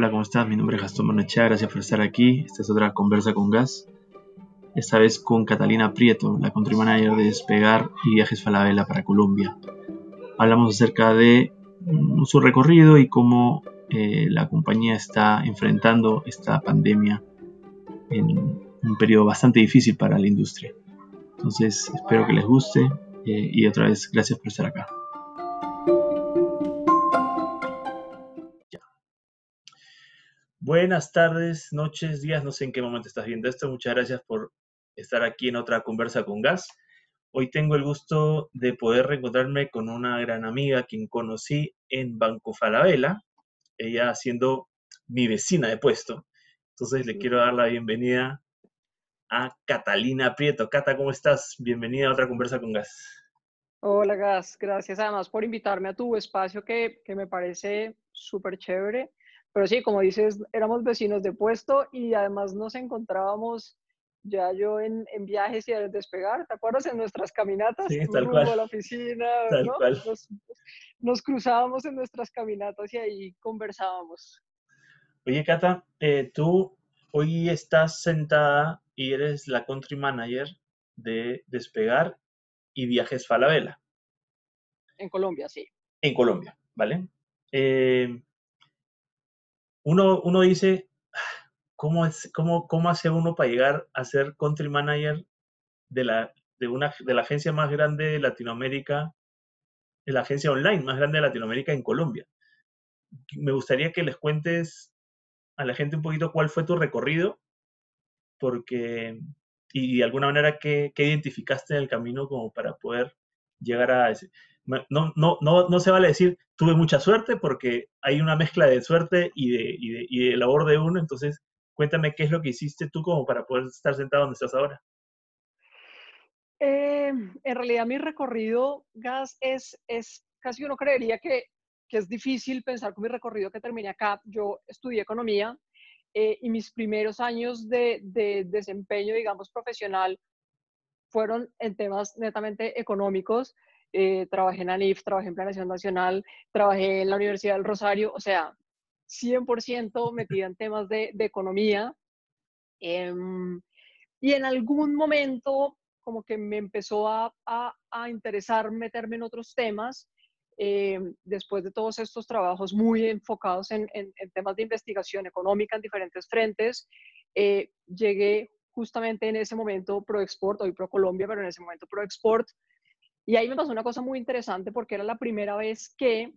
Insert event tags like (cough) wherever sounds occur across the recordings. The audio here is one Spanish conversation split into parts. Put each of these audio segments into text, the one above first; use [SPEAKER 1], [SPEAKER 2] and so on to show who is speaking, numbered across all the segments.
[SPEAKER 1] Hola, ¿cómo estás? Mi nombre es Gastón Manachá, gracias por estar aquí. Esta es otra conversa con Gas. Esta vez con Catalina Prieto, la country manager de Despegar y Viajes Falabella para Colombia. Hablamos acerca de mm, su recorrido y cómo eh, la compañía está enfrentando esta pandemia en un periodo bastante difícil para la industria. Entonces, espero que les guste eh, y otra vez, gracias por estar acá. Buenas tardes, noches, días, no sé en qué momento estás viendo esto. Muchas gracias por estar aquí en otra conversa con Gas. Hoy tengo el gusto de poder reencontrarme con una gran amiga quien conocí en Banco Falabella, ella siendo mi vecina de puesto. Entonces le quiero dar la bienvenida a Catalina Prieto. Cata, ¿cómo estás? Bienvenida a otra conversa con Gas.
[SPEAKER 2] Hola Gas, gracias además por invitarme a tu espacio que, que me parece súper chévere pero sí, como dices, éramos vecinos de puesto y además nos encontrábamos ya yo en, en viajes y al despegar, ¿te acuerdas? En nuestras caminatas,
[SPEAKER 1] sí, tal cual.
[SPEAKER 2] a la oficina,
[SPEAKER 1] tal
[SPEAKER 2] ¿no?
[SPEAKER 1] cual.
[SPEAKER 2] Nos, nos, cruzábamos en nuestras caminatas y ahí conversábamos.
[SPEAKER 1] Oye, Cata, eh, tú hoy estás sentada y eres la country manager de Despegar y Viajes Falabella.
[SPEAKER 2] En Colombia, sí.
[SPEAKER 1] En Colombia, ¿vale? Eh, uno, uno dice, ¿cómo, es, cómo, ¿cómo hace uno para llegar a ser country manager de la, de una, de la agencia más grande de Latinoamérica, de la agencia online más grande de Latinoamérica en Colombia? Me gustaría que les cuentes a la gente un poquito cuál fue tu recorrido, porque, y de alguna manera, qué, qué identificaste en el camino como para poder llegar a ese no, no, no, no se vale decir tuve mucha suerte porque hay una mezcla de suerte y de, y de, y de labor de uno. Entonces, cuéntame qué es lo que hiciste tú como para poder estar sentado donde estás ahora.
[SPEAKER 2] Eh, en realidad mi recorrido, Gas, es, es casi uno creería que, que es difícil pensar con mi recorrido que terminé acá. Yo estudié economía eh, y mis primeros años de, de desempeño, digamos, profesional fueron en temas netamente económicos eh, trabajé en ANIF, trabajé en Planeación Nacional, trabajé en la Universidad del Rosario, o sea, 100% metida en temas de, economía. Eh, y en algún momento como que me empezó a, a, a interesar meterme en otros temas. Eh, después de todos estos trabajos muy enfocados en, en, en temas de investigación económica en diferentes frentes, eh, llegué justamente en ese momento ProExport, hoy ProColombia, pero en ese momento ProExport, y ahí me pasó una cosa muy interesante porque era la primera vez que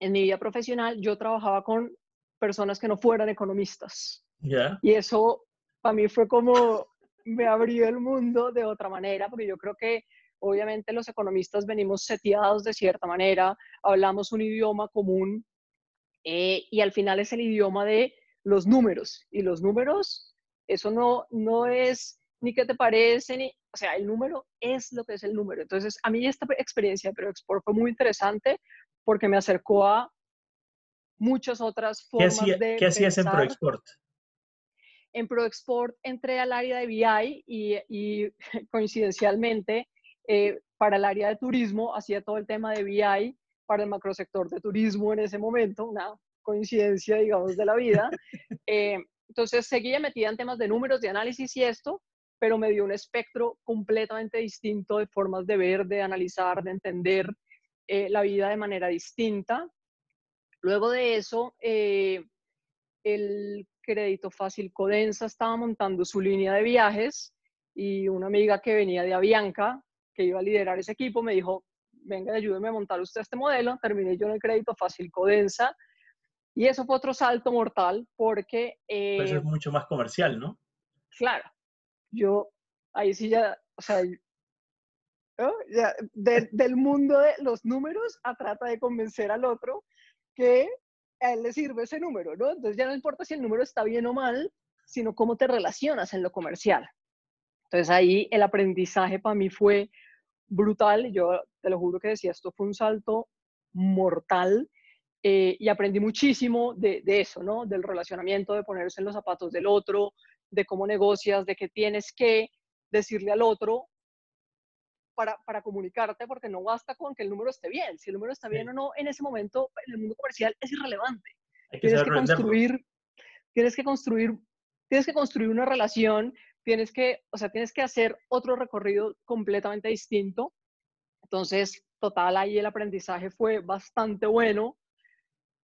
[SPEAKER 2] en mi vida profesional yo trabajaba con personas que no fueran economistas.
[SPEAKER 1] Yeah.
[SPEAKER 2] Y eso para mí fue como me abrió el mundo de otra manera, porque yo creo que obviamente los economistas venimos seteados de cierta manera, hablamos un idioma común eh, y al final es el idioma de los números. Y los números, eso no, no es ni qué te parece, ni, o sea, el número es lo que es el número. Entonces, a mí esta experiencia de ProExport fue muy interesante porque me acercó a muchas otras formas
[SPEAKER 1] ¿Qué hacía,
[SPEAKER 2] de
[SPEAKER 1] ¿Qué hacías en ProExport?
[SPEAKER 2] En ProExport entré al área de BI y, y (laughs) coincidencialmente eh, para el área de turismo hacía todo el tema de BI para el macrosector de turismo en ese momento, una coincidencia, digamos, de la vida. (laughs) Eh, entonces seguía metida en temas de números, de análisis y esto, pero me dio un espectro completamente distinto de formas de ver, de analizar, de entender eh, la vida de manera distinta. Luego de eso, eh, el crédito fácil Codensa estaba montando su línea de viajes y una amiga que venía de Avianca, que iba a liderar ese equipo, me dijo, venga, ayúdeme a montar usted este modelo. Terminé yo en el crédito fácil Codensa y eso fue otro salto mortal porque...
[SPEAKER 1] Eh, eso es mucho más comercial, ¿no?
[SPEAKER 2] Claro, yo ahí sí ya, o sea, ya, de, del mundo de los números a trata de convencer al otro que a él le sirve ese número, ¿no? Entonces ya no importa si el número está bien o mal, sino cómo te relacionas en lo comercial. Entonces ahí el aprendizaje para mí fue brutal. Yo te lo juro que decía, esto fue un salto mortal eh, y aprendí muchísimo de, eso, ¿no? Del relacionamiento, de ponerse en los zapatos del otro, de cómo negocias, de que tienes que decirle al otro para, para, comunicarte, porque no basta con que el número esté bien. Si el número está bien sí. o no, en ese momento, en el mundo comercial es irrelevante. tienes que construir, tienes que construir, tienes que construir una relación, tienes que, o sea, tienes que hacer otro recorrido completamente distinto. Entonces, total, ahí el aprendizaje fue bastante bueno.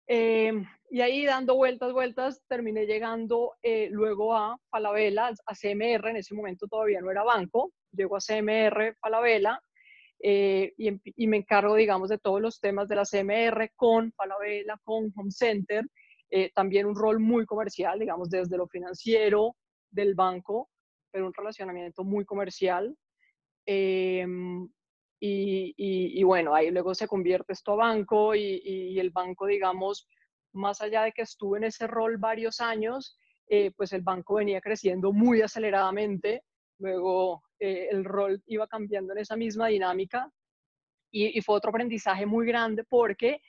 [SPEAKER 2] Em, y ahí dando vueltas, vueltas, terminé llegando eh, luego a Falabella, a CMR, en ese momento todavía no era banco, llego a CMR, Falabella, eh, y, me encargo, digamos, de todos los temas de la CMR con Falabella, con Home Center, eh, también un rol muy comercial, digamos, desde lo financiero del banco, pero un relacionamiento muy comercial. Em, y, bueno, ahí luego se convierte esto a banco y, el banco, digamos, más allá de que estuve en ese rol varios años, eh, pues el banco venía creciendo muy aceleradamente. Luego eh, el rol iba cambiando en esa misma dinámica y, fue otro aprendizaje muy grande porque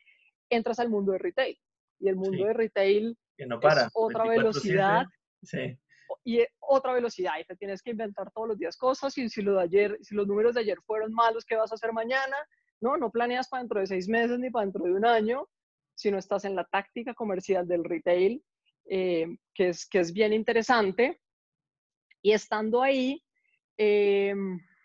[SPEAKER 2] entras al mundo de retail y el mundo de retail
[SPEAKER 1] que no para,
[SPEAKER 2] es otra velocidad. Sí y otra velocidad y te tienes que inventar todos los días cosas y si, lo de ayer, si los números de ayer fueron malos, ¿qué vas a hacer mañana? No, no planeas para dentro de seis meses ni para dentro de un año, sino estás en la táctica comercial del retail, eh, que, es, que es bien interesante. Y estando ahí, eh,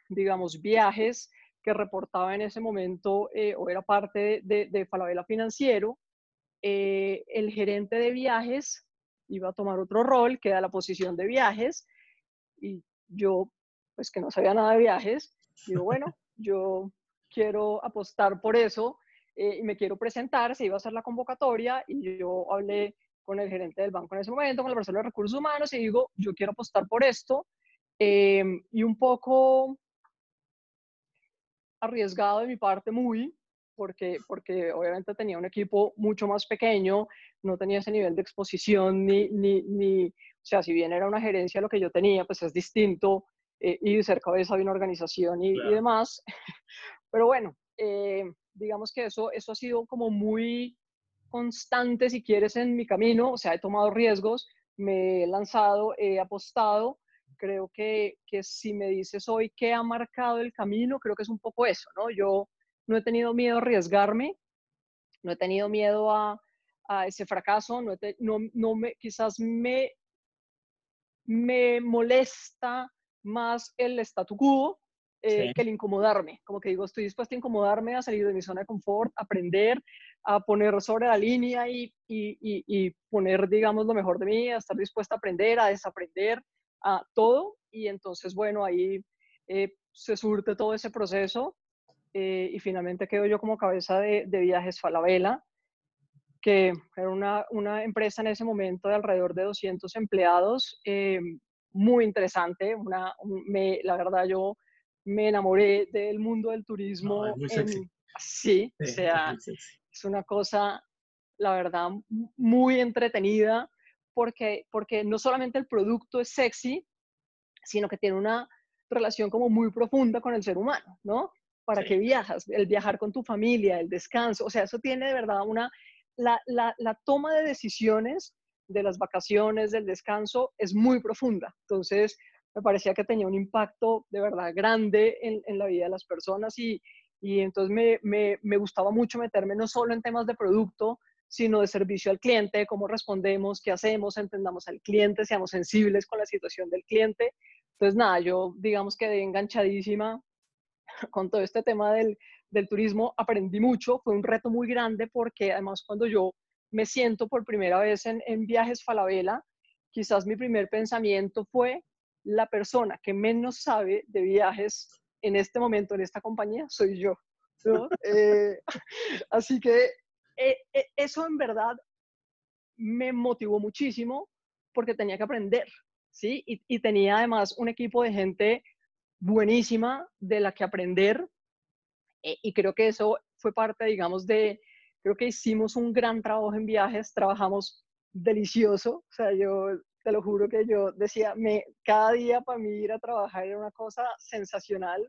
[SPEAKER 2] digamos, viajes que reportaba en ese momento eh, o era parte de, de Falabella Financiero, el gerente de viajes iba a tomar otro rol, que era la posición de viajes, y yo, pues que no sabía nada de viajes, digo, bueno, (laughs) yo quiero apostar por eso eh, y me quiero presentar, se iba a hacer la convocatoria y yo hablé con el gerente del banco en ese momento, con la persona de recursos humanos y digo, yo quiero apostar por esto em, y un poco arriesgado de mi parte muy, porque, porque obviamente tenía un equipo mucho más pequeño, no tenía ese nivel de exposición, ni, ni, ni o sea, si bien era una gerencia lo que yo tenía, pues es distinto eh, y ser cabeza de una organización y, demás. (laughs) Pero bueno, eh, digamos que eso, eso ha sido como muy constante, si quieres, en mi camino, o sea, he tomado riesgos, me he lanzado, he apostado. Creo que, que si me dices hoy qué ha marcado el camino, creo que es un poco eso, ¿no? Yo no he tenido miedo a arriesgarme, no he tenido miedo a, ese fracaso, no, no, me, quizás me, me molesta más el statu quo eh, que el incomodarme. Como que digo, estoy dispuesta a incomodarme, a salir de mi zona de confort, a aprender, a poner sobre la línea y, y, poner, digamos, lo mejor de mí, a estar dispuesta a aprender, a desaprender, a todo. Y entonces, bueno, ahí eh, se surte todo ese proceso eh, y finalmente quedo yo como cabeza de, Viajes Falabella, que era una, una, empresa en ese momento de alrededor de 200 empleados, eh, muy interesante, una, me, la verdad yo me enamoré del mundo del turismo.
[SPEAKER 1] muy sexy.
[SPEAKER 2] sí, o sea, es una cosa, la verdad, muy entretenida, porque, porque no solamente el producto es sexy, sino que tiene una relación como muy profunda con el ser humano, ¿no? Para qué viajas, el viajar con tu familia, el descanso, o sea, eso tiene de verdad una, la, la, la toma de decisiones de las vacaciones, del descanso, es muy profunda. Entonces, me parecía que tenía un impacto de verdad grande en, en la vida de las personas y, y entonces me, me, me, gustaba mucho meterme no solo en temas de producto, sino de servicio al cliente, cómo respondemos, qué hacemos, entendamos al cliente, seamos sensibles con la situación del cliente. Entonces, nada, yo digamos que quedé enganchadísima (laughs) con todo este tema del, del turismo aprendí mucho, fue un reto muy grande porque además cuando yo me siento por primera vez en, en viajes Falabella, quizás mi primer pensamiento fue la persona que menos sabe de viajes en este momento en esta compañía soy yo. (laughs) Eh, (laughs) así que eh, eh, eso en verdad me motivó muchísimo porque tenía que aprender, ¿sí? Y, y, tenía además un equipo de gente buenísima de la que aprender eh, y creo que eso fue parte, digamos, de, creo que hicimos un gran trabajo en viajes, trabajamos delicioso, o sea, yo te lo juro que yo decía, me, cada día para mí ir a trabajar era una cosa sensacional.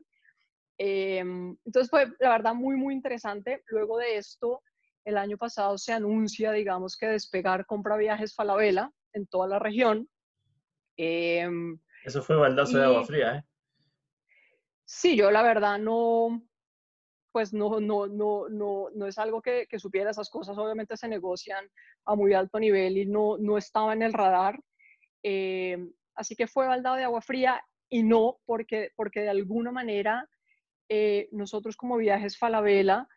[SPEAKER 2] Em, entonces fue, la verdad, muy, muy interesante. Luego de esto, el año pasado se anuncia, digamos, que Despegar compra viajes Falabella en toda la región.
[SPEAKER 1] Em, eso fue baldazo de agua fría, ¿eh?
[SPEAKER 2] Sí, yo la verdad no, pues no, no, no, no, no es algo que, que, supiera esas cosas, obviamente se negocian a muy alto nivel y no, no estaba en el radar. Eh, así que fue baldado de agua fría y no porque, porque de alguna manera eh, nosotros como Viajes Falabella,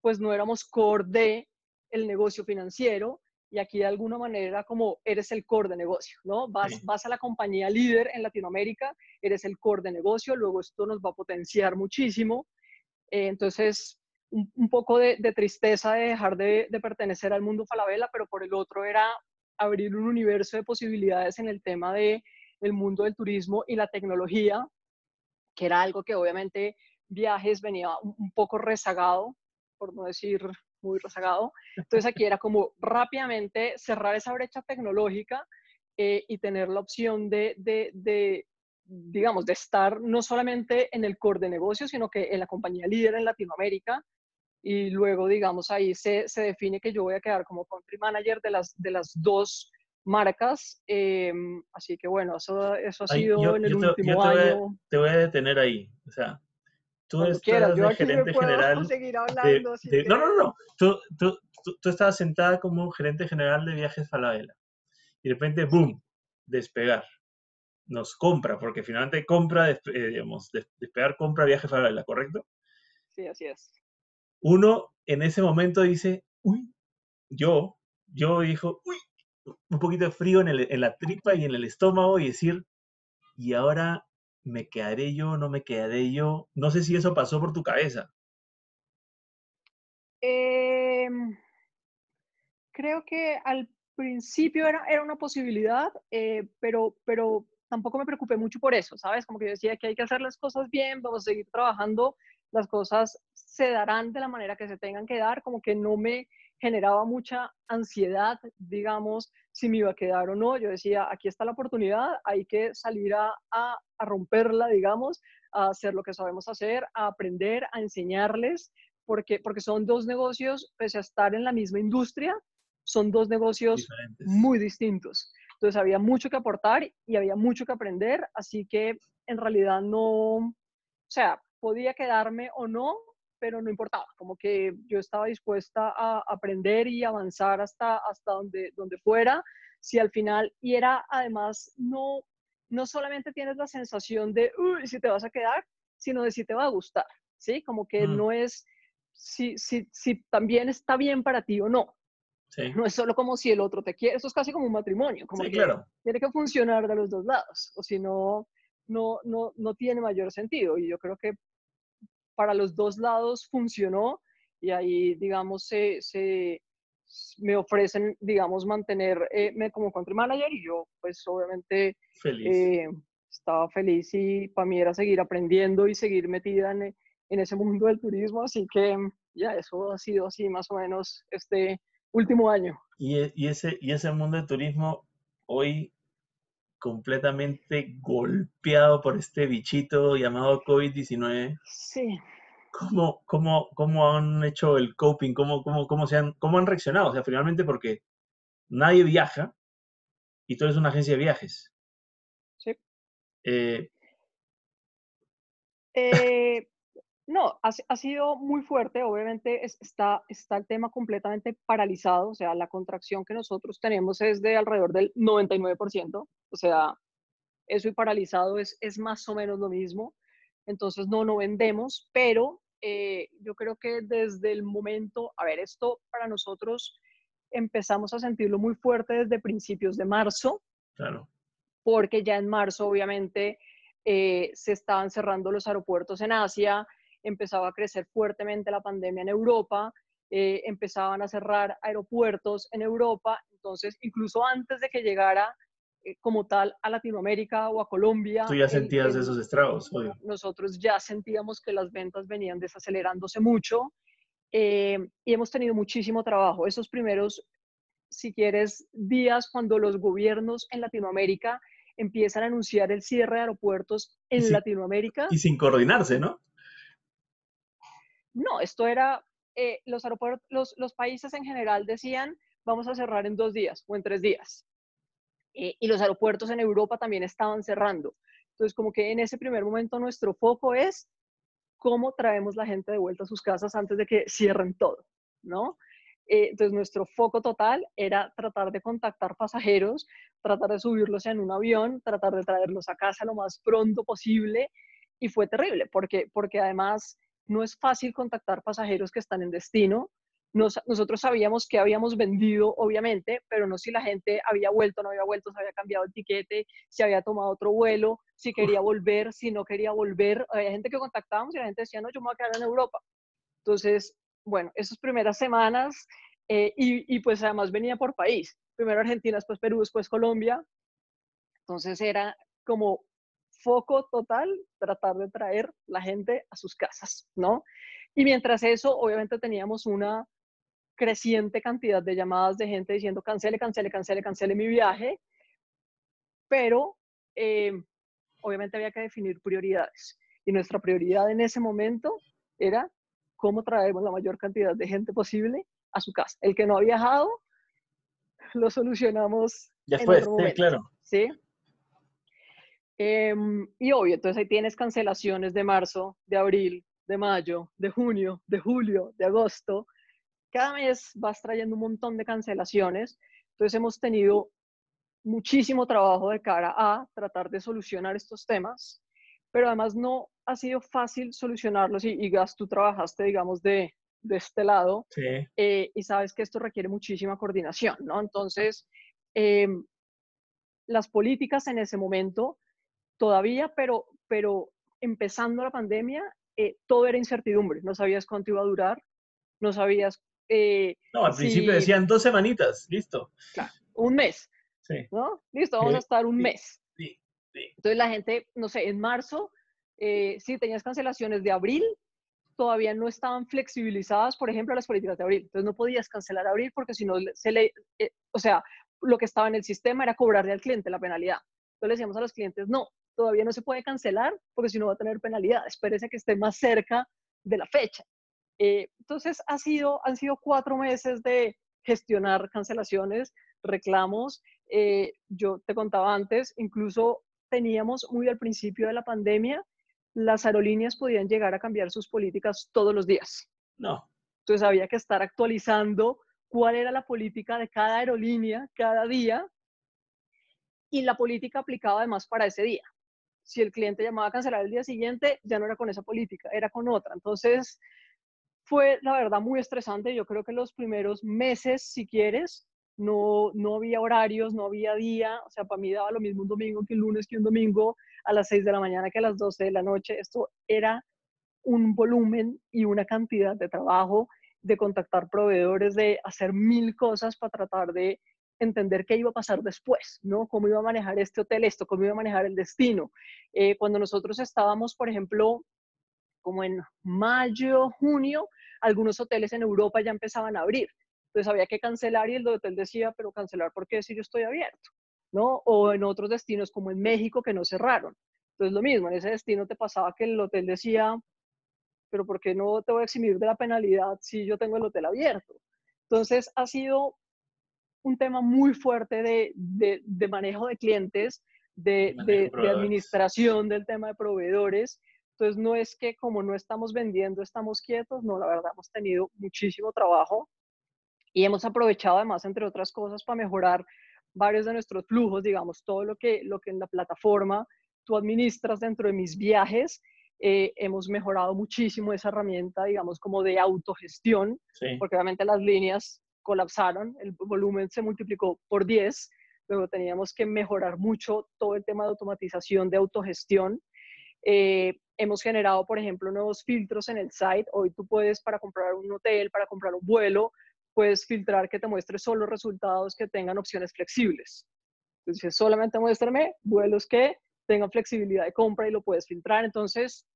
[SPEAKER 2] pues no éramos core de el negocio financiero y aquí de alguna manera como eres el core de negocio, ¿no? Vas, vas a la compañía líder en Latinoamérica, eres el core de negocio, luego esto nos va a potenciar muchísimo eh, entonces, un, poco de, tristeza de dejar de, pertenecer al mundo Falabella, pero por el otro era abrir un universo de posibilidades en el tema de el mundo del turismo y la tecnología, que era algo que obviamente viajes venía un, poco rezagado, por no decir muy rezagado. Entonces aquí era como rápidamente cerrar esa brecha tecnológica eh, y tener la opción de, digamos, de estar no solamente en el core de negocio, sino que en la compañía líder en Latinoamérica. Y luego, digamos, ahí se, se define que yo voy a quedar como country manager de las, de las dos marcas. Em, así que bueno, eso, eso ha sido en el último año.
[SPEAKER 1] te voy a detener ahí. O sea, tú estás de gerente general. (laughs) De, no, no, no. Tú, tú, tú, tú, estabas sentada como gerente general de viajes Falabella. Y de repente, ¡boom! Despegar nos compra, porque finalmente compra, eh, digamos, despegar compra viaje Falabella, ¿correcto?
[SPEAKER 2] Sí, así es.
[SPEAKER 1] Uno en ese momento dice, uy, yo, yo dijo, uy, un poquito de frío en, en la tripa y en el estómago y decir, y ahora me quedaré yo, no me quedaré yo. No sé si eso pasó por tu cabeza.
[SPEAKER 2] Em, creo que al principio era, era una posibilidad, eh, pero, pero tampoco me preocupé mucho por eso, ¿sabes? Como que yo decía que hay que hacer las cosas bien, vamos a seguir trabajando, las cosas se darán de la manera que se tengan que dar, como que no me generaba mucha ansiedad, digamos, si me iba a quedar o no. Yo decía, aquí está la oportunidad, hay que salir a, a, romperla, digamos, a hacer lo que sabemos hacer, a aprender, a enseñarles, porque, porque son dos negocios, pese a estar en la misma industria, son dos negocios muy distintos. Entonces había mucho que aportar y había mucho que aprender, así que en realidad no, o sea, podía quedarme o no, pero no importaba, como que yo estaba dispuesta a aprender y avanzar hasta, hasta donde, donde fuera, si al final, y era además, no, no solamente tienes la sensación de, uy, si te vas a quedar, sino de si te va a gustar, ¿sí? Como que mm. no es si, si, si también está bien para ti o no, no es solo como si el otro te quiere, eso es casi como un matrimonio, como que
[SPEAKER 1] claro.
[SPEAKER 2] tiene que funcionar de los dos lados, o si no, no, no, no tiene mayor sentido. Y yo creo que para los dos lados funcionó y ahí, digamos, se, se me ofrecen, digamos, mantenerme eh, como country manager y yo, pues, obviamente, eh, estaba feliz y para mí era seguir aprendiendo y seguir metida en, en ese mundo del turismo, así que ya eso ha sido así más o menos este último año.
[SPEAKER 1] Y, y, ese, y ese mundo del turismo hoy completamente golpeado por este bichito llamado COVID-19.
[SPEAKER 2] Sí.
[SPEAKER 1] ¿Cómo, cómo, ¿Cómo han hecho el coping? ¿Cómo, cómo, cómo, se han, ¿Cómo han reaccionado? O sea, finalmente porque nadie viaja y tú eres una agencia de viajes.
[SPEAKER 2] Sí.
[SPEAKER 1] Eh,
[SPEAKER 2] eh, no, ha, sido muy fuerte. Obviamente está, está el tema completamente paralizado. O sea, la contracción que nosotros tenemos es de alrededor del 99%. O sea, eso y paralizado es, es más o menos lo mismo. Entonces, no, no vendemos, pero eh, yo creo que desde el momento, a ver, esto para nosotros empezamos a sentirlo muy fuerte desde principios de marzo.
[SPEAKER 1] Claro.
[SPEAKER 2] Porque ya en marzo, obviamente, eh, se estaban cerrando los aeropuertos en Asia, empezaba a crecer fuertemente la pandemia en Europa, eh, empezaban a cerrar aeropuertos en Europa, entonces incluso antes de que llegara eh, como tal a Latinoamérica o a Colombia.
[SPEAKER 1] Tú ya sentías esos estragos, obvio.
[SPEAKER 2] Nosotros ya sentíamos que las ventas venían desacelerándose mucho eh, y hemos tenido muchísimo trabajo. Esos primeros, si quieres, días cuando los gobiernos en Latinoamérica empiezan a anunciar el cierre de aeropuertos en Latinoamérica.
[SPEAKER 1] Y sin coordinarse, ¿no?
[SPEAKER 2] No, esto era, eh, los, aeropuertos, los, países en general decían, vamos a cerrar en dos días o en tres días. Eh, y los aeropuertos en Europa también estaban cerrando. Entonces, como que en ese primer momento nuestro foco es cómo traemos la gente de vuelta a sus casas antes de que cierren todo, ¿no? Eh, entonces, nuestro foco total era tratar de contactar pasajeros, tratar de subirlos en un avión, tratar de traerlos a casa lo más pronto posible. Y fue terrible, porque, porque además no es fácil contactar pasajeros que están en destino. nosotros sabíamos que habíamos vendido, obviamente, pero no si la gente había vuelto, no había vuelto, se había cambiado el tiquete, si había tomado otro vuelo, si quería volver, si no quería volver. Había gente que contactábamos y la gente decía, no, yo me voy a quedar en Europa. Entonces, bueno, esas primeras semanas, eh, y, y, pues además venía por país, primero Argentina, después Perú, después Colombia, entonces era como foco total tratar de traer la gente a sus casas, ¿no? Y mientras eso, obviamente teníamos una creciente cantidad de llamadas de gente diciendo cancele, cancele, cancele, cancele mi viaje, pero eh, obviamente había que definir prioridades. Y nuestra prioridad en ese momento era cómo traemos la mayor cantidad de gente posible a su casa. El que no ha viajado, lo solucionamos.
[SPEAKER 1] Ya fue, sí, claro.
[SPEAKER 2] ¿sí? Em, y obvio, entonces ahí tienes cancelaciones de marzo, de abril, de mayo, de junio, de julio, de agosto. Cada mes vas trayendo un montón de cancelaciones. Entonces hemos tenido muchísimo trabajo de cara a tratar de solucionar estos temas, pero además no ha sido fácil solucionarlos y, y Gas, tú trabajaste, digamos, de, de este lado eh, y sabes que esto requiere muchísima coordinación, ¿no? Entonces, em, las políticas en ese momento todavía, pero, pero empezando la pandemia, eh, todo era incertidumbre, no sabías cuánto iba a durar, no sabías...
[SPEAKER 1] Eh, no, al principio decían dos semanitas, listo.
[SPEAKER 2] Claro, un mes, sí. ¿no? Listo, vamos a estar un mes. Sí, Entonces la gente, no sé, en marzo, si tenías cancelaciones de abril, todavía no estaban flexibilizadas, por ejemplo, las políticas de abril. Entonces no podías cancelar abril porque si no se le, eh, o sea, lo que estaba en el sistema era cobrarle al cliente la penalidad. Entonces le decíamos a los clientes, no, todavía no se puede cancelar porque si no va a tener penalidad, espérese que esté más cerca de la fecha. Eh, entonces ha sido, han sido cuatro meses de gestionar cancelaciones, reclamos. Eh, yo te contaba antes, incluso teníamos muy al principio de la pandemia las aerolíneas podían llegar a cambiar sus políticas todos los días.
[SPEAKER 1] No.
[SPEAKER 2] Entonces había que estar actualizando cuál era la política de cada aerolínea cada día y la política aplicaba además para ese día. Si el cliente llamaba a cancelar el día siguiente, ya no era con esa política, era con otra. Entonces fue la verdad muy estresante. Yo creo que los primeros meses, si quieres, no, no había horarios, no había día, o sea, para mí daba lo mismo un domingo que un lunes que un domingo, a las 6 de la mañana que a las 12 de la noche. Esto era un volumen y una cantidad de trabajo, de contactar proveedores, de hacer mil cosas para tratar de entender qué iba a pasar después, ¿no? Cómo iba a manejar este hotel esto, cómo iba a manejar el destino. Eh, cuando nosotros estábamos, por ejemplo, como en mayo, junio, algunos hoteles en Europa ya empezaban a abrir. Entonces había que cancelar y el hotel decía, pero cancelar porque si yo estoy abierto, ¿no? O en otros destinos como en México que no cerraron. Entonces lo mismo, en ese destino te pasaba que el hotel decía, pero ¿por qué no te voy a eximir de la penalidad si yo tengo el hotel abierto? Entonces ha sido un tema muy fuerte de, de, manejo de clientes, de, de, administración del tema de proveedores. Entonces no es que como no estamos vendiendo, estamos quietos, no, la verdad hemos tenido muchísimo trabajo y hemos aprovechado además, entre otras cosas, para mejorar varios de nuestros flujos, digamos, todo lo que, lo que en la plataforma tú administras dentro de mis viajes. Eh, hemos mejorado muchísimo esa herramienta, digamos, como de autogestión, porque obviamente las líneas colapsaron, el volumen se multiplicó por 10, luego teníamos que mejorar mucho todo el tema de automatización, de autogestión. Eh, hemos generado, por ejemplo, nuevos filtros en el site. Hoy tú puedes, para comprar un hotel, para comprar un vuelo, puedes filtrar que te muestre solo resultados que tengan opciones flexibles. Entonces, solamente muéstrame vuelos que tengan flexibilidad de compra y lo puedes filtrar. Entonces,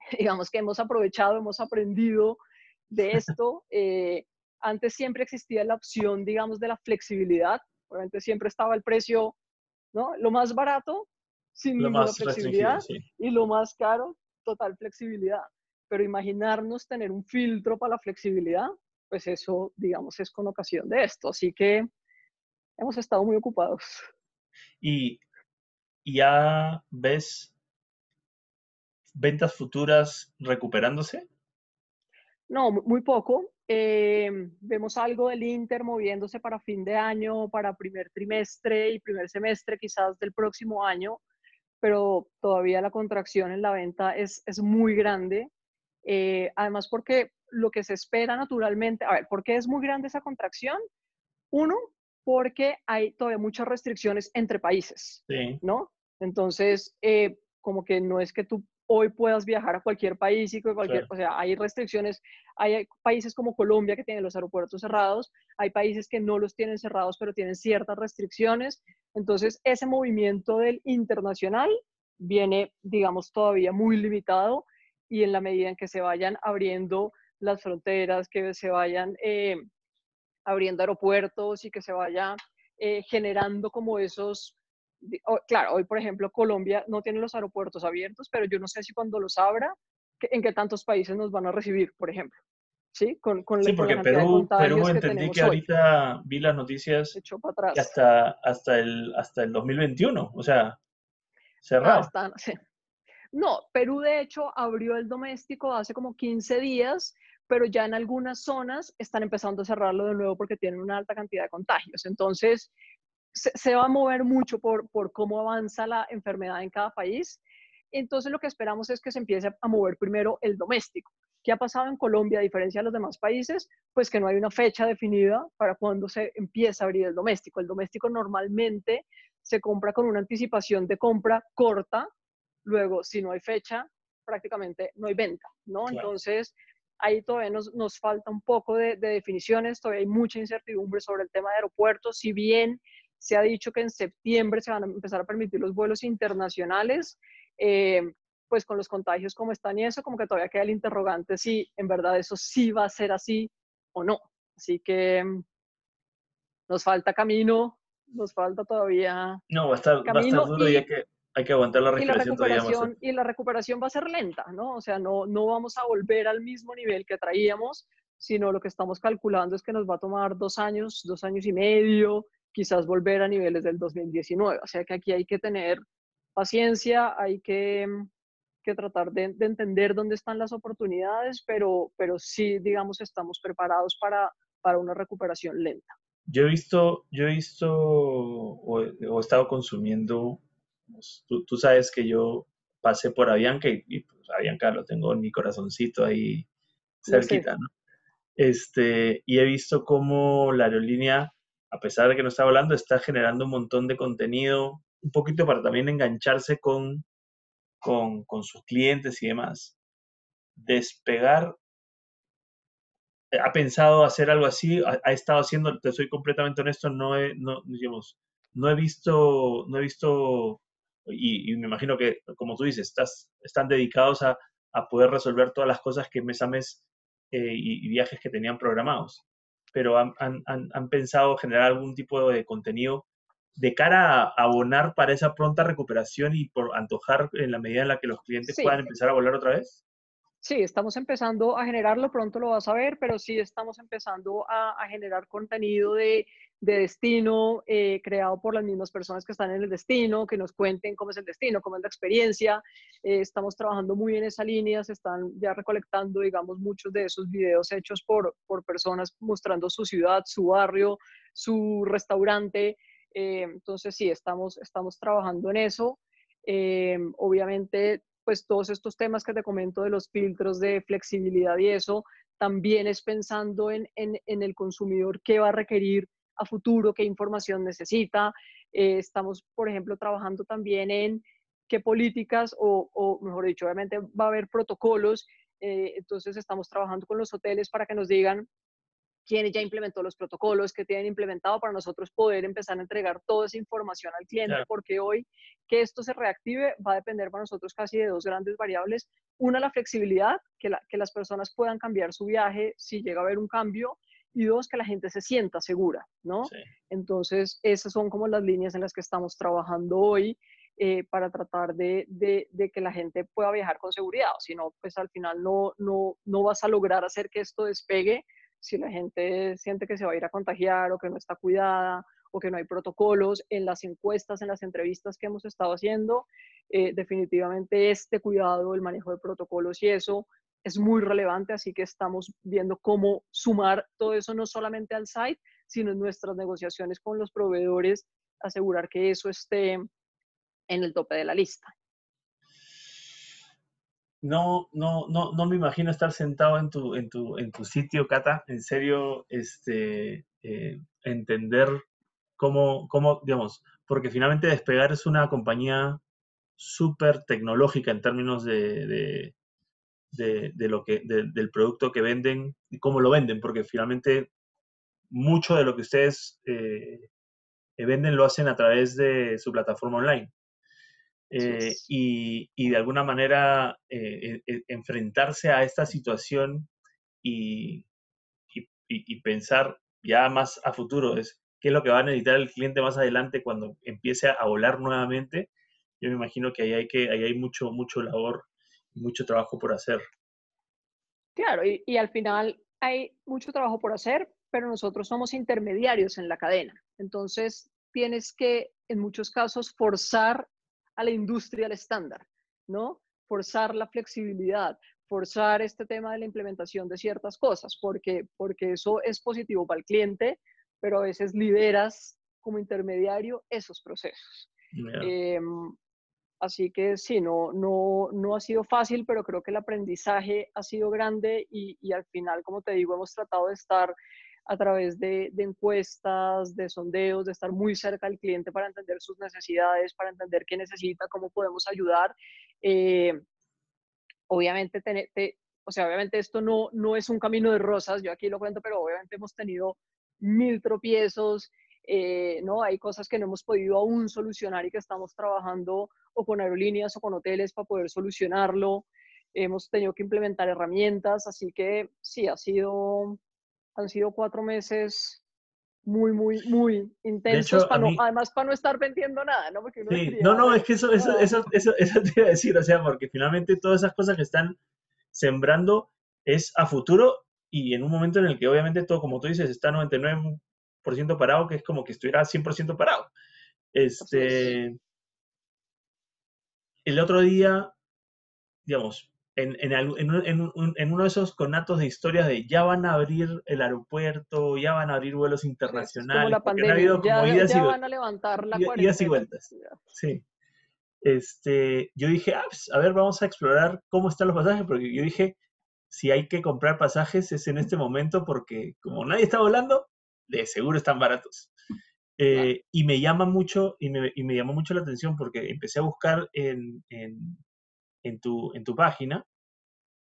[SPEAKER 2] (laughs) digamos que hemos aprovechado, hemos aprendido de esto. Eh, antes siempre existía la opción, digamos, de la flexibilidad. Obviamente siempre estaba el precio, ¿no? Lo más barato, sin ninguna flexibilidad, y lo más caro, total flexibilidad. Pero imaginarnos tener un filtro para la flexibilidad, pues eso, digamos, es con ocasión de esto. Así que hemos estado muy ocupados.
[SPEAKER 1] Y, ya ves, ventas futuras recuperándose?
[SPEAKER 2] No, muy poco. Eh, vemos algo del Inter moviéndose para fin de año, para primer trimestre y primer semestre quizás del próximo año, pero todavía la contracción en la venta es, es muy grande. Eh, además, porque lo que se espera naturalmente, a ver, ¿por qué es muy grande esa contracción? Uno, porque hay todavía muchas restricciones entre países, ¿no? Entonces, eh, como que no es que tú hoy puedas viajar a cualquier país y cualquier, o sea, hay restricciones, hay países como Colombia que tienen los aeropuertos cerrados, hay países que no los tienen cerrados, pero tienen ciertas restricciones. Entonces, ese movimiento del internacional viene, digamos, todavía muy limitado y en la medida en que se vayan abriendo las fronteras, que se vayan eh, abriendo aeropuertos y que se vaya eh, generando como esos claro, hoy por ejemplo Colombia no tiene los aeropuertos abiertos, pero yo no sé si cuando los abra, en qué tantos países nos van a recibir, por ejemplo. Sí,
[SPEAKER 1] con, con sí porque Perú, Perú entendí que ahorita vi las noticias que hasta, hasta, el, hasta el 2021, o sea, cerrado.
[SPEAKER 2] No, Perú de hecho abrió el doméstico hace como 15 días, pero ya en algunas zonas están empezando a cerrarlo de nuevo porque tienen una alta cantidad de contagios. Entonces, se, va a mover mucho por, por cómo avanza la enfermedad en cada país. Entonces lo que esperamos es que se empiece a mover primero el doméstico. ¿Qué ha pasado en Colombia a diferencia de los demás países? Pues que no hay una fecha definida para cuando se empieza a abrir el doméstico. El doméstico normalmente se compra con una anticipación de compra corta, luego si no hay fecha, prácticamente no hay venta, ¿no? Entonces, ahí todavía nos, nos falta un poco de, de, definiciones, todavía hay mucha incertidumbre sobre el tema de aeropuertos, si bien se ha dicho que en septiembre se van a empezar a permitir los vuelos internacionales, eh, pues con los contagios como están y eso, como que todavía queda el interrogante si en verdad eso sí va a ser así o no. Así que mm, nos falta camino, nos falta todavía.
[SPEAKER 1] No, va a estar, duro y, hay, que, hay que aguantar la recuperación,
[SPEAKER 2] y la recuperación Y la recuperación va a ser lenta, ¿no? O sea, no, no vamos a volver al mismo nivel que traíamos, sino lo que estamos calculando es que nos va a tomar dos años, dos años y medio, quizás volver a niveles del 2019. O sea que aquí hay que tener paciencia, hay que, mm, que tratar de, entender dónde están las oportunidades, pero, pero sí, digamos, estamos preparados para, para una recuperación lenta.
[SPEAKER 1] Yo he visto, yo he visto o, he estado consumiendo, pues, tú, tú, sabes que yo pasé por Avianca y, y pues, Avianca lo tengo en mi corazoncito ahí cerquita, ¿no? Este, y he visto cómo la aerolínea a pesar de que no está hablando, está generando un montón de contenido, un poquito para también engancharse con, con, sus clientes y demás. Despegar, eh, ha pensado hacer algo así, ha, estado haciendo, te soy completamente honesto, no he, no, digamos, no he visto, no he visto, y, me imagino que, como tú dices, están dedicados a, poder resolver todas las cosas que mes a mes eh, y, viajes que tenían programados pero han, pensado generar algún tipo de contenido de cara a abonar para esa pronta recuperación y por antojar en la medida en la que los clientes puedan empezar a volar otra vez?
[SPEAKER 2] Sí, estamos empezando a generarlo, pronto lo vas a ver, pero sí estamos empezando a generar contenido de de destino eh, creado por las mismas personas que están en el destino, que nos cuenten cómo es el destino, cómo es la experiencia. Eh, estamos trabajando muy en esa línea, se están ya recolectando, digamos, muchos de esos videos hechos por, por personas mostrando su ciudad, su barrio, su restaurante. Eh, entonces, sí, estamos, estamos trabajando en eso. obviamente, pues todos estos temas que te comento de los filtros de flexibilidad y eso, también es pensando en, en, el consumidor qué va a requerir a futuro, qué información necesita. Eh, estamos, por ejemplo, trabajando también en qué políticas o, mejor dicho, obviamente va a haber protocolos. Eh, entonces estamos trabajando con los hoteles para que nos digan quién ya implementó los protocolos, que tienen implementado para nosotros poder empezar a entregar toda esa información al cliente, porque hoy que esto se reactive va a depender para nosotros casi de dos grandes variables. Una, la flexibilidad, que, que las personas puedan cambiar su viaje si llega a haber un cambio, y dos, que la gente se sienta segura, ¿no? Entonces, esas son como las líneas en las que estamos trabajando hoy eh, para tratar de, de, de, que la gente pueda viajar con seguridad, si no, pues al final no, no, no vas a lograr hacer que esto despegue si la gente siente que se va a ir a contagiar o que no está cuidada que no hay protocolos en las encuestas, en las entrevistas que hemos estado haciendo. Eh, definitivamente este cuidado, el manejo de protocolos y eso es muy relevante, así que estamos viendo cómo sumar todo eso no solamente al site, sino en nuestras negociaciones con los proveedores, asegurar que eso esté en el tope de la lista.
[SPEAKER 1] No, no, no, no me imagino estar sentado en tu, en tu, en tu sitio, Cata. En serio, este, eh, entender cómo, cómo, digamos, porque finalmente Despegar es una compañía súper tecnológica en términos de, de, lo que, del producto que venden y cómo lo venden, porque finalmente mucho de lo que ustedes eh, venden lo hacen a través de su plataforma online. Eh, y, y, de alguna manera eh, enfrentarse a esta situación y, y, y, pensar ya más a futuro es qué es lo que va a necesitar el cliente más adelante cuando empiece a volar nuevamente. Yo me imagino que ahí hay, que, ahí hay mucho, mucho labor y mucho trabajo por hacer.
[SPEAKER 2] Claro, y, al final hay mucho trabajo por hacer, pero nosotros somos intermediarios en la cadena. Entonces, tienes que, en muchos casos, forzar a la industria al estándar, ¿no? Forzar la flexibilidad, forzar este tema de la implementación de ciertas cosas, porque, porque eso es positivo para el cliente, pero a veces lideras como intermediario esos procesos. Así que sí, no, no, no ha sido fácil, pero creo que el aprendizaje ha sido grande y, y al final, como te digo, hemos tratado de estar a través de, encuestas, de sondeos, de estar muy cerca del cliente para entender sus necesidades, para entender qué necesita, cómo podemos ayudar. Eh, obviamente, o sea, obviamente esto no, no es un camino de rosas, yo aquí lo cuento, pero obviamente hemos tenido mil tropiezos, eh, ¿no? Hay cosas que no hemos podido aún solucionar y que estamos trabajando o con aerolíneas o con hoteles para poder solucionarlo. Hemos tenido que implementar herramientas, así que sí, ha sido, han sido cuatro meses muy, muy, muy intensos, además para no estar vendiendo nada, ¿no?
[SPEAKER 1] no, no, es que eso, eso, eso, eso, eso te iba a decir, o sea, porque finalmente todas esas cosas que están sembrando es a futuro y en un momento en el que obviamente todo, como tú dices, está 99% parado, que es como que estuviera 100% parado. Este, el otro día, digamos, en, en, en, en, uno de esos conatos de historias de ya van a abrir el aeropuerto, ya van a abrir vuelos internacionales. Como
[SPEAKER 2] la pandemia, ya, ya van a levantar la cuarentena.
[SPEAKER 1] y vueltas. Sí. Este, yo dije, ah, pues, a ver, vamos a explorar cómo están los pasajes, porque yo dije, si hay que comprar pasajes es en este momento, porque como nadie está volando, de seguro están baratos. Eh, y me llama mucho, y me, y me, llamó mucho la atención porque empecé a buscar en, en, en, tu, en tu página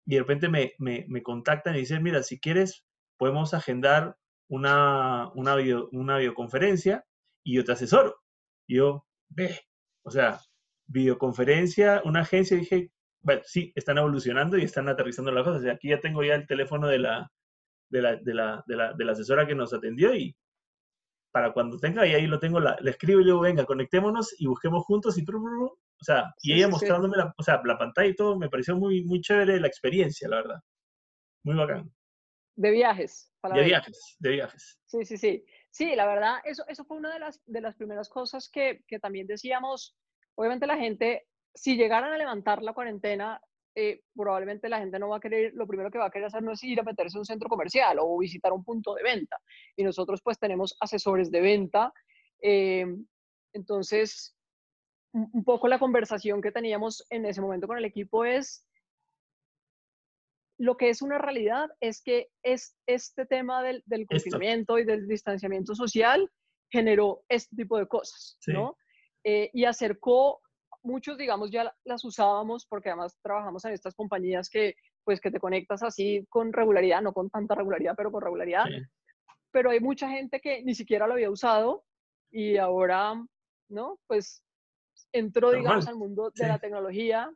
[SPEAKER 1] y de repente me, me, contactan y dicen, mira, si quieres, podemos agendar una, una, una videoconferencia y yo te asesoro. Y yo, ve, o sea, videoconferencia, una agencia, dije, bueno, sí, están evolucionando y están aterrizando las cosas. aquí ya tengo ya el teléfono de la, de la, de la, de la, de la asesora que nos atendió y para cuando tenga, y ahí lo tengo, la, le escribo yo, venga, conectémonos y busquemos juntos y, o sea, y ella mostrándome La, o sea, la pantalla y todo, me pareció muy, muy chévere la experiencia, la verdad. Muy bacán.
[SPEAKER 2] De viajes.
[SPEAKER 1] de viajes, de viajes.
[SPEAKER 2] Sí, sí, sí. Sí, la verdad, eso, eso fue una de las, de las primeras cosas que, que también decíamos, obviamente la gente, si llegaran a levantar la cuarentena, eh, probablemente la gente no va a querer, lo primero que va a querer hacer no es ir a meterse en un centro comercial o visitar un punto de venta. Y nosotros pues tenemos asesores de venta. Eh, entonces, un, poco la conversación que teníamos en ese momento con el equipo es, lo que es una realidad es que es, este tema del, del confinamiento y del distanciamiento social generó este tipo de cosas, ¿no? Eh, y acercó muchos, digamos, ya las usábamos porque además trabajamos en estas compañías que, pues, que te conectas así con regularidad, no con tanta regularidad, pero con regularidad. Pero hay mucha gente que ni siquiera lo había usado y ahora, ¿no? Pues entró, digamos, al mundo de la tecnología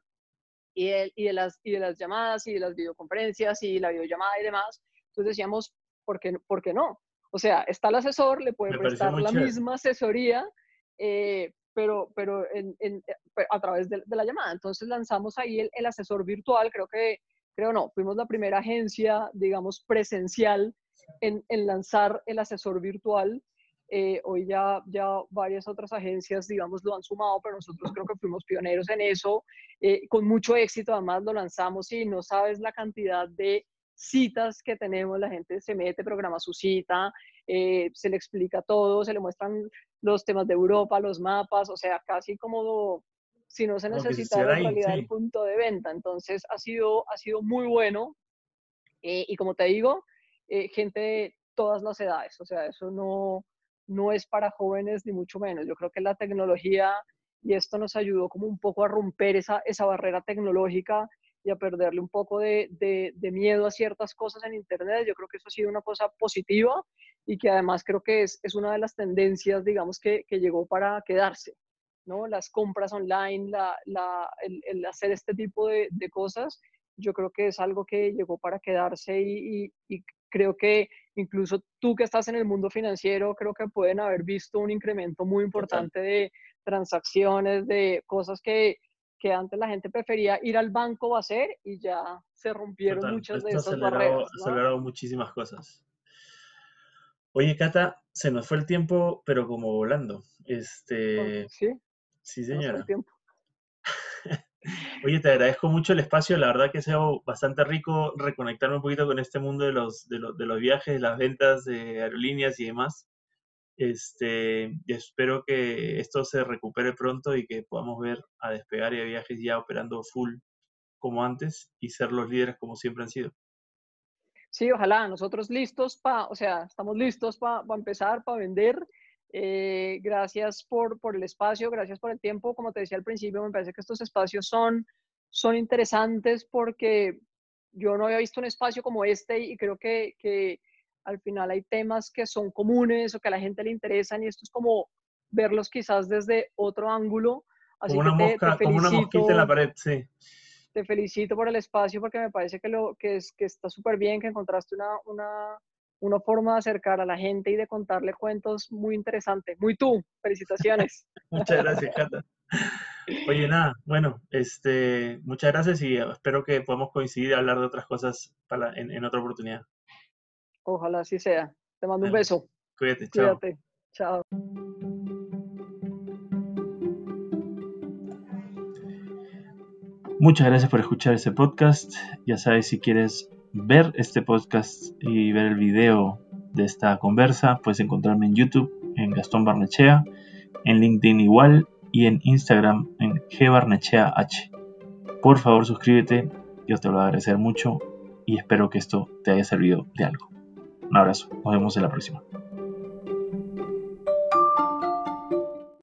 [SPEAKER 2] y de, y, de las, y de las llamadas y de las videoconferencias y la videollamada y demás. Entonces decíamos, ¿por qué, ¿por qué no? O sea, está el asesor, le puede prestar la misma asesoría, eh, pero, pero en, en, eh, a través de, la llamada. Entonces lanzamos ahí el, el, asesor virtual, creo que, creo no, fuimos la primera agencia, digamos, presencial en, en lanzar el asesor virtual. Eh, hoy ya, ya varias otras agencias, digamos, lo han sumado, pero nosotros creo que fuimos pioneros en eso. Eh, con mucho éxito, además lo lanzamos y no sabes la cantidad de citas que tenemos, la gente se mete, programa su cita, eh, se le explica todo, se le muestran los temas de Europa, los mapas, o sea, casi como si no se necesitara en realidad el punto de venta. Entonces ha sido, ha sido muy bueno y como te digo, gente de todas las edades, o sea, eso no, no es para jóvenes ni mucho menos. Yo creo que la tecnología y esto nos ayudó como un poco a romper esa, esa barrera tecnológica y a perderle un poco de, de, miedo a ciertas cosas en Internet. Yo creo que eso ha sido una cosa positiva y que además creo que es, es una de las tendencias, digamos, que, que, llegó para quedarse. ¿no? Las compras online, la, la, el, hacer este tipo de, de, cosas, yo creo que es algo que llegó para quedarse y, y creo que incluso tú que estás en el mundo financiero, creo que pueden haber visto un incremento muy importante de transacciones, de cosas que, que, antes la gente prefería ir al banco a hacer y ya se rompieron muchas de esas barreras.
[SPEAKER 1] ¿no? acelerado muchísimas cosas. Oye, Cata, se nos fue el tiempo, pero como volando. Este...
[SPEAKER 2] Sí.
[SPEAKER 1] Sí, señora. El tiempo. Oye, te agradezco mucho el espacio, la verdad que ha sido bastante rico reconectarme un poquito con este mundo de los, de, de los viajes, las ventas de aerolíneas y demás. Este, espero que esto se recupere pronto y que podamos ver a despegar y a viajes ya operando full como antes y ser los líderes como siempre han sido.
[SPEAKER 2] Sí, ojalá, nosotros listos para, o sea, estamos listos para pa empezar, para vender eh, gracias por, por, el espacio, gracias por el tiempo. Como te decía al principio, me parece que estos espacios son, son interesantes porque yo no había visto un espacio como este y creo que, que al final hay temas que son comunes o que a la gente le interesan y esto es como verlos quizás desde otro ángulo.
[SPEAKER 1] Así como, una mosca, como una mosquita en la pared, sí.
[SPEAKER 2] Te felicito por el espacio porque me parece que, lo, que, es, que está súper bien, que encontraste una, una, una forma de acercar a la gente y de contarle cuentos muy interesante. Muy tú, felicitaciones. (laughs)
[SPEAKER 1] muchas gracias, Cata. Oye, nada, bueno, este, muchas gracias y espero que podamos coincidir y hablar de otras cosas para, en, en otra oportunidad.
[SPEAKER 2] Ojalá así sea. Te mando un beso.
[SPEAKER 1] Cuídate, chao.
[SPEAKER 2] Cuídate, chao.
[SPEAKER 1] Muchas gracias por escuchar este podcast. Ya sabes, si quieres ver este podcast y ver el video de esta conversa, puedes encontrarme en YouTube, en Gastón Barnechea, en LinkedIn igual y en Instagram en gbarnecheah. Por favor suscríbete, yo te lo voy a agradecer mucho y espero que esto te haya servido de algo. Un abrazo, nos vemos en la próxima.